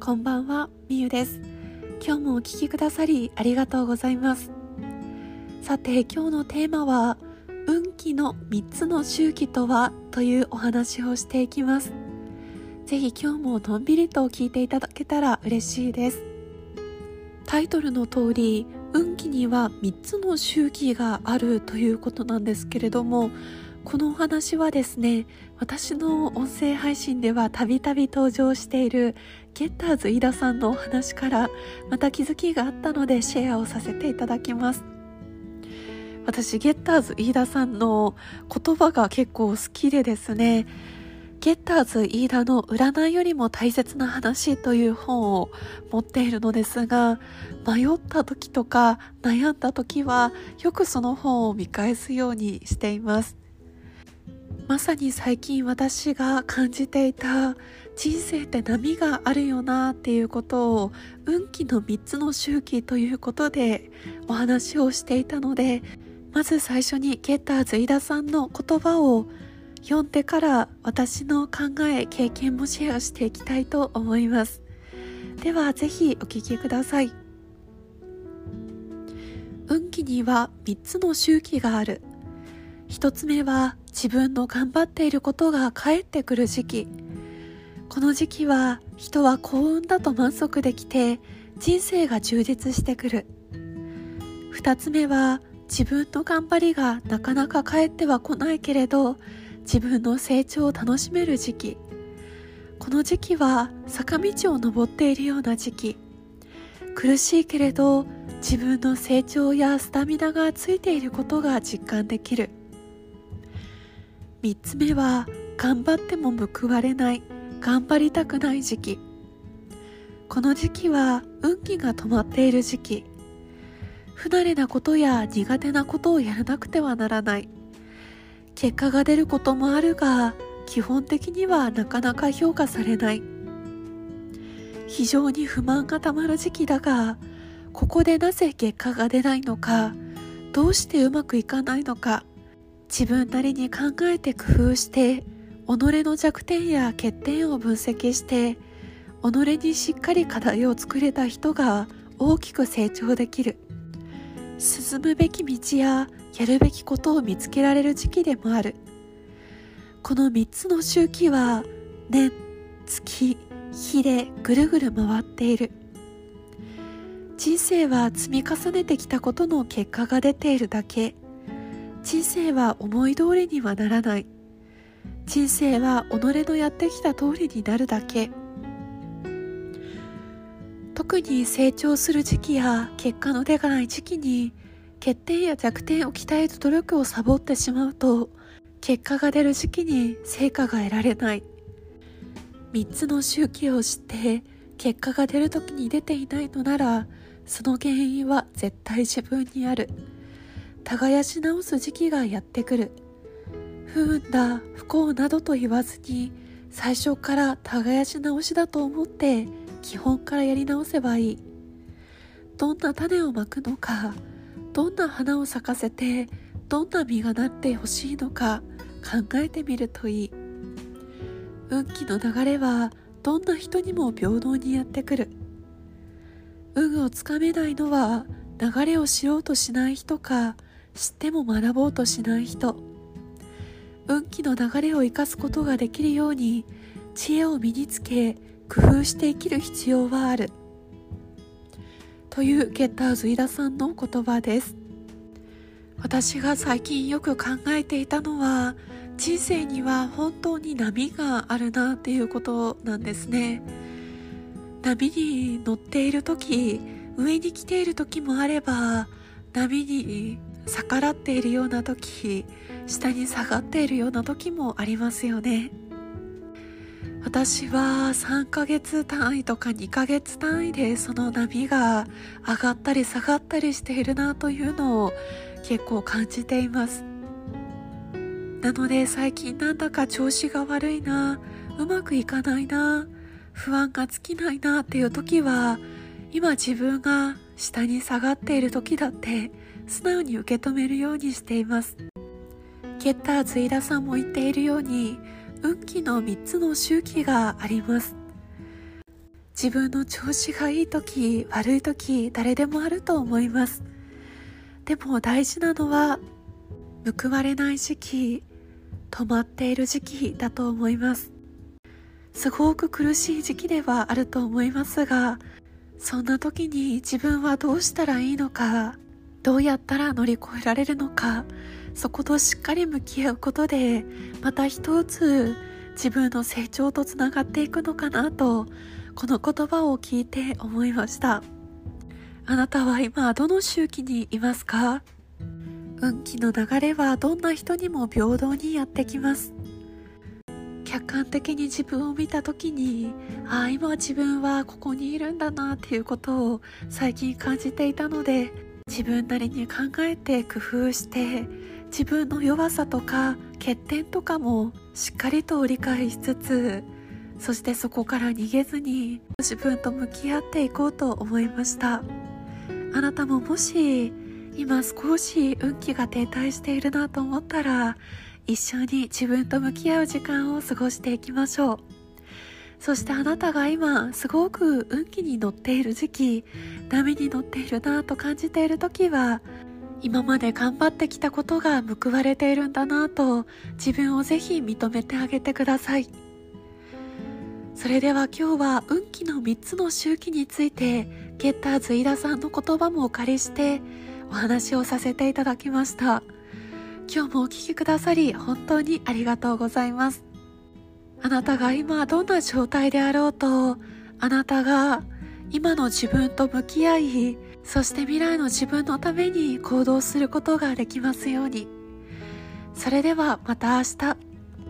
こんばんは、みゆです。今日もお聴きくださりありがとうございます。さて、今日のテーマは、運気の3つの周期とはというお話をしていきます。ぜひ今日ものんびりと聞いていただけたら嬉しいです。タイトルの通り、運気には3つの周期があるということなんですけれども、このお話はですね私の音声配信ではたびたび登場しているゲッターズ飯田さんのお話からまた気づきがあったのでシェアをさせていただきます。私ゲッターズ飯田さんの言葉が結構好きでですねゲッターズ飯田の占いよりも大切な話という本を持っているのですが迷った時とか悩んだ時はよくその本を見返すようにしています。まさに最近私が感じていた人生って波があるよなっていうことを運気の3つの周期ということでお話をしていたのでまず最初にゲッターズ飯田さんの言葉を読んでから私の考え経験もシェアしていきたいと思います。ではぜひお聞きください。運気には3つの周期がある。1つ目は自分の頑張っていることが返ってくる時期。この時期は人は幸運だと満足できて人生が充実してくる。2つ目は自分の頑張りがなかなか返っては来ないけれど自分の成長を楽しめる時期。この時期は坂道を登っているような時期。苦しいけれど自分の成長やスタミナがついていることが実感できる。3つ目は頑張っても報われない頑張りたくない時期。この時期は運気が止まっている時期。不慣れなことや苦手なことをやらなくてはならない。結果が出ることもあるが基本的にはなかなか評価されない。非常に不満がたまる時期だがここでなぜ結果が出ないのかどうしてうまくいかないのか。自分なりに考えて工夫して己の弱点や欠点を分析して己にしっかり課題を作れた人が大きく成長できる。進むべき道ややるべきことを見つけられる時期でもある。この3つの周期は年月日でぐるぐる回っている。人生は積み重ねてきたことの結果が出ているだけ。人生は思い通りにはならない。人生は己のやってきた通りになるだけ。特に成長する時期や結果の出がない時期に欠点や弱点を鍛える努力をサボってしまうと結果が出る時期に成果が得られない。3つの周期を知って結果が出る時に出ていないのならその原因は絶対自分にある。耕し直す時期がやってくる。不運だ不幸などと言わずに最初から耕し直しだと思って基本からやり直せばいい。どんな種をまくのかどんな花を咲かせてどんな実がなってほしいのか考えてみるといい。運気の流れはどんな人にも平等にやってくる。運をつかめないのは流れを知ろうとしない人か知っても学ぼうとしない人。運気の流れを生かすことができるように知恵を身につけ工夫して生きる必要はある。というゲッターズ飯田さんの言葉です。私が最近よく考えていたのは人生には本当に波があるなっていうことなんですね。波に乗っている時上に来ている時もあれば波に逆らっているような時下に下がっているような時もありますよね。私は3ヶ月単位とか2ヶ月単位でその波が上がったり下がったりしているなというのを結構感じています。なので最近なんだか調子が悪いなうまくいかないな不安が尽きないなっていう時は今自分が下に下がっている時だって素直に受け止めるようにしています。ゲッターズ飯田さんも言っているように運気の3つの周期があります。自分の調子がいい時悪い時誰でもあると思います。でも大事なのは報われない時期止まっている時期だと思います。すごく苦しい時期ではあると思いますがそんな時に自分はどうしたらいいのかどうやったら乗り越えられるのかそことしっかり向き合うことでまた一つ自分の成長とつながっていくのかなとこの言葉を聞いて思いました。あなたは今どの周期にいますか？運気の流れはどんな人にも平等にやってきます。客観的に自分を見た時にああ今自分はここにいるんだなっていうことを最近感じていたので自分なりに考えて工夫して自分の弱さとか欠点とかもしっかりと理解しつつそしてそこから逃げずに自分と向き合っていこうと思いました。あなたももし今少し運気が停滞しているなと思ったら一緒に自分と向き合う時間を過ごしていきましょう。そしてあなたが今すごく運気に乗っている時期波に乗っているなと感じている時は今まで頑張ってきたことが報われているんだなと自分をぜひ認めてあげてください。それでは今日は運気の3つの周期についてゲッターズ飯田さんの言葉もお借りしてお話をさせていただきました。今日もお聴きくださり本当にありがとうございます。あなたが今どんな状態であろうとあなたが今の自分と向き合いそして未来の自分のために行動することができますように。それではまた明日。